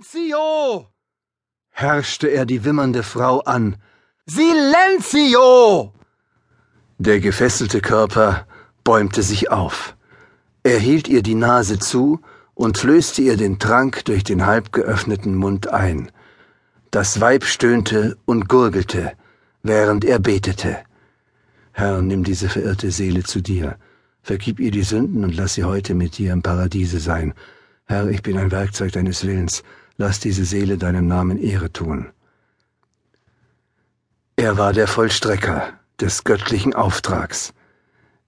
Silenzio! herrschte er die wimmernde Frau an. Silenzio! Der gefesselte Körper bäumte sich auf. Er hielt ihr die Nase zu und flößte ihr den Trank durch den halb geöffneten Mund ein. Das Weib stöhnte und gurgelte, während er betete. Herr, nimm diese verirrte Seele zu dir. Vergib ihr die Sünden und lass sie heute mit dir im Paradiese sein. Herr, ich bin ein Werkzeug deines Willens. Lass diese Seele deinem Namen Ehre tun. Er war der Vollstrecker des göttlichen Auftrags.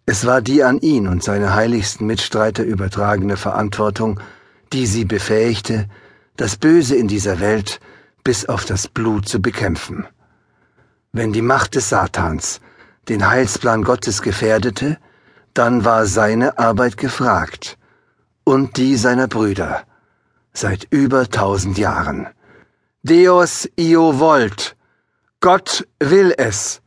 Es war die an ihn und seine heiligsten Mitstreiter übertragene Verantwortung, die sie befähigte, das Böse in dieser Welt bis auf das Blut zu bekämpfen. Wenn die Macht des Satans den Heilsplan Gottes gefährdete, dann war seine Arbeit gefragt und die seiner Brüder seit über tausend Jahren. Deus io volt, Gott will es.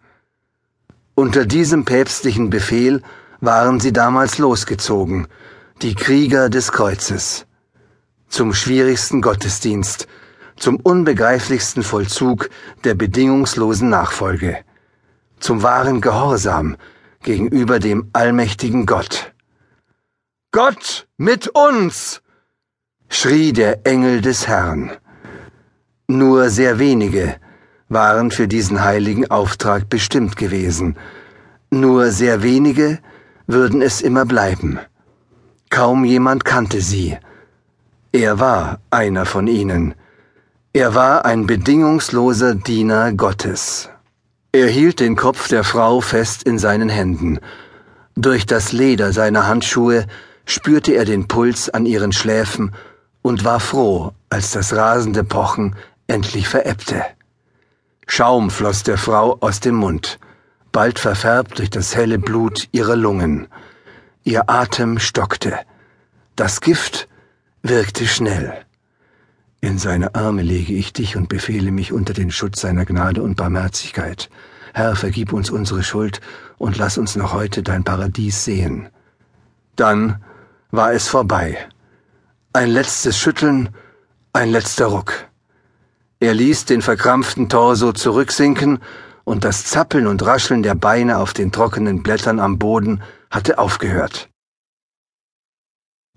Unter diesem päpstlichen Befehl waren sie damals losgezogen, die Krieger des Kreuzes, zum schwierigsten Gottesdienst, zum unbegreiflichsten Vollzug der bedingungslosen Nachfolge, zum wahren Gehorsam gegenüber dem allmächtigen Gott. Gott mit uns! Schrie der Engel des Herrn. Nur sehr wenige waren für diesen heiligen Auftrag bestimmt gewesen, nur sehr wenige würden es immer bleiben. Kaum jemand kannte sie. Er war einer von ihnen. Er war ein bedingungsloser Diener Gottes. Er hielt den Kopf der Frau fest in seinen Händen. Durch das Leder seiner Handschuhe spürte er den Puls an ihren Schläfen und war froh, als das rasende Pochen endlich verebbte. Schaum floss der Frau aus dem Mund, bald verfärbt durch das helle Blut ihrer Lungen. Ihr Atem stockte. Das Gift wirkte schnell. In seine Arme lege ich dich und befehle mich unter den Schutz seiner Gnade und Barmherzigkeit. Herr, vergib uns unsere Schuld und lass uns noch heute dein Paradies sehen. Dann war es vorbei. Ein letztes Schütteln, ein letzter Ruck. Er ließ den verkrampften Torso zurücksinken, und das Zappeln und Rascheln der Beine auf den trockenen Blättern am Boden hatte aufgehört.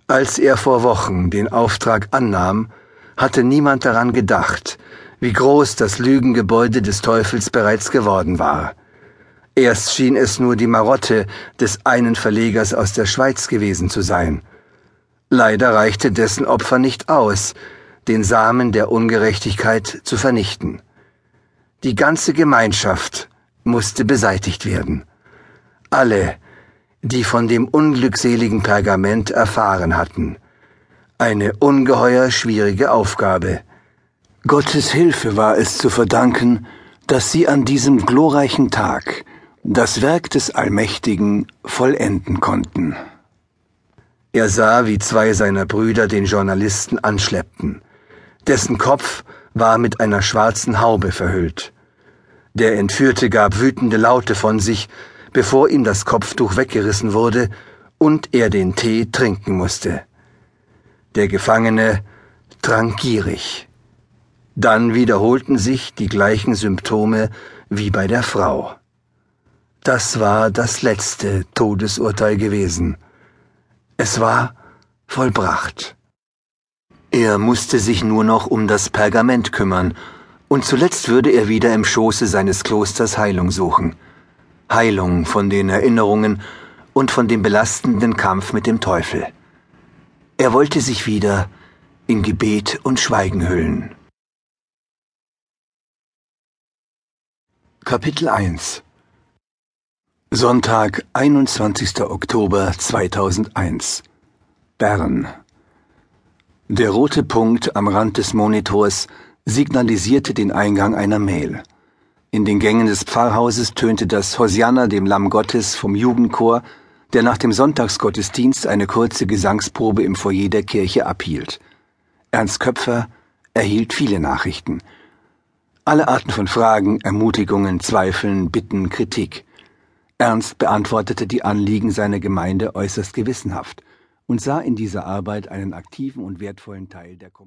Als er vor Wochen den Auftrag annahm, hatte niemand daran gedacht, wie groß das Lügengebäude des Teufels bereits geworden war. Erst schien es nur die Marotte des einen Verlegers aus der Schweiz gewesen zu sein. Leider reichte dessen Opfer nicht aus, den Samen der Ungerechtigkeit zu vernichten. Die ganze Gemeinschaft musste beseitigt werden. Alle, die von dem unglückseligen Pergament erfahren hatten. Eine ungeheuer schwierige Aufgabe. Gottes Hilfe war es zu verdanken, dass sie an diesem glorreichen Tag das Werk des Allmächtigen vollenden konnten. Er sah, wie zwei seiner Brüder den Journalisten anschleppten. Dessen Kopf war mit einer schwarzen Haube verhüllt. Der Entführte gab wütende Laute von sich, bevor ihm das Kopftuch weggerissen wurde und er den Tee trinken musste. Der Gefangene trank gierig. Dann wiederholten sich die gleichen Symptome wie bei der Frau. Das war das letzte Todesurteil gewesen. Es war vollbracht. Er musste sich nur noch um das Pergament kümmern, und zuletzt würde er wieder im Schoße seines Klosters Heilung suchen. Heilung von den Erinnerungen und von dem belastenden Kampf mit dem Teufel. Er wollte sich wieder in Gebet und Schweigen hüllen. Kapitel 1 Sonntag, 21. Oktober 2001. Bern. Der rote Punkt am Rand des Monitors signalisierte den Eingang einer Mail. In den Gängen des Pfarrhauses tönte das Hosianna dem Lamm Gottes vom Jugendchor, der nach dem Sonntagsgottesdienst eine kurze Gesangsprobe im Foyer der Kirche abhielt. Ernst Köpfer erhielt viele Nachrichten. Alle Arten von Fragen, Ermutigungen, Zweifeln, Bitten, Kritik. Ernst beantwortete die Anliegen seiner Gemeinde äußerst gewissenhaft und sah in dieser Arbeit einen aktiven und wertvollen Teil der Kommunikation.